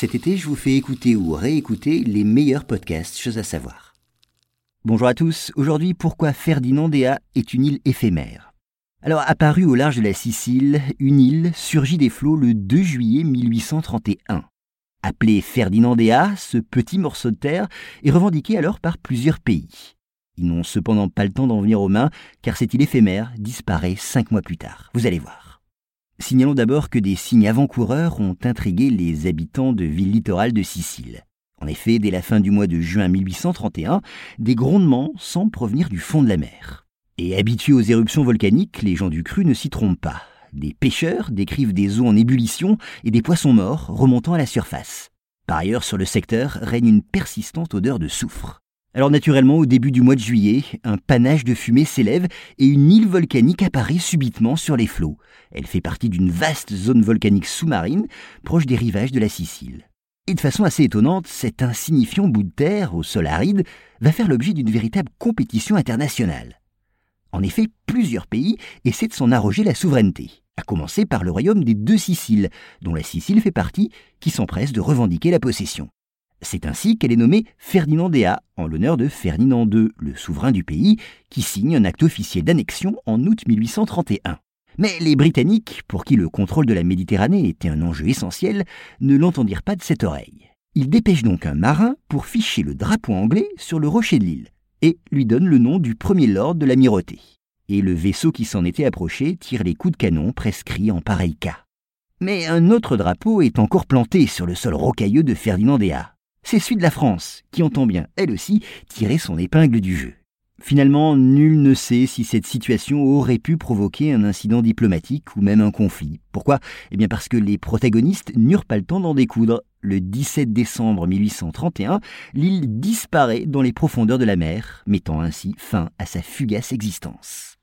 Cet été, je vous fais écouter ou réécouter les meilleurs podcasts, choses à savoir. Bonjour à tous, aujourd'hui pourquoi Ferdinandea est une île éphémère? Alors, apparue au large de la Sicile, une île surgit des flots le 2 juillet 1831. Appelé Ferdinandea, ce petit morceau de terre est revendiqué alors par plusieurs pays. Ils n'ont cependant pas le temps d'en venir aux mains, car cette île éphémère disparaît cinq mois plus tard. Vous allez voir. Signalons d'abord que des signes avant-coureurs ont intrigué les habitants de villes littorales de Sicile. En effet, dès la fin du mois de juin 1831, des grondements semblent provenir du fond de la mer. Et habitués aux éruptions volcaniques, les gens du cru ne s'y trompent pas. Des pêcheurs décrivent des eaux en ébullition et des poissons morts remontant à la surface. Par ailleurs, sur le secteur règne une persistante odeur de soufre. Alors naturellement, au début du mois de juillet, un panache de fumée s'élève et une île volcanique apparaît subitement sur les flots. Elle fait partie d'une vaste zone volcanique sous-marine proche des rivages de la Sicile. Et de façon assez étonnante, cet insignifiant bout de terre au sol aride va faire l'objet d'une véritable compétition internationale. En effet, plusieurs pays essaient de s'en arroger la souveraineté, à commencer par le royaume des deux Siciles, dont la Sicile fait partie, qui s'empresse de revendiquer la possession. C'est ainsi qu'elle est nommée Ferdinandea, en l'honneur de Ferdinand II, le souverain du pays, qui signe un acte officiel d'annexion en août 1831. Mais les Britanniques, pour qui le contrôle de la Méditerranée était un enjeu essentiel, ne l'entendirent pas de cette oreille. Ils dépêchent donc un marin pour ficher le drapeau anglais sur le rocher de l'île, et lui donnent le nom du premier lord de l'amirauté. Et le vaisseau qui s'en était approché tire les coups de canon prescrits en pareil cas. Mais un autre drapeau est encore planté sur le sol rocailleux de Ferdinandea c'est celui de la France, qui entend bien, elle aussi, tirer son épingle du jeu. Finalement, nul ne sait si cette situation aurait pu provoquer un incident diplomatique ou même un conflit. Pourquoi? Eh bien parce que les protagonistes n'eurent pas le temps d'en découdre. Le 17 décembre 1831, l'île disparaît dans les profondeurs de la mer, mettant ainsi fin à sa fugace existence.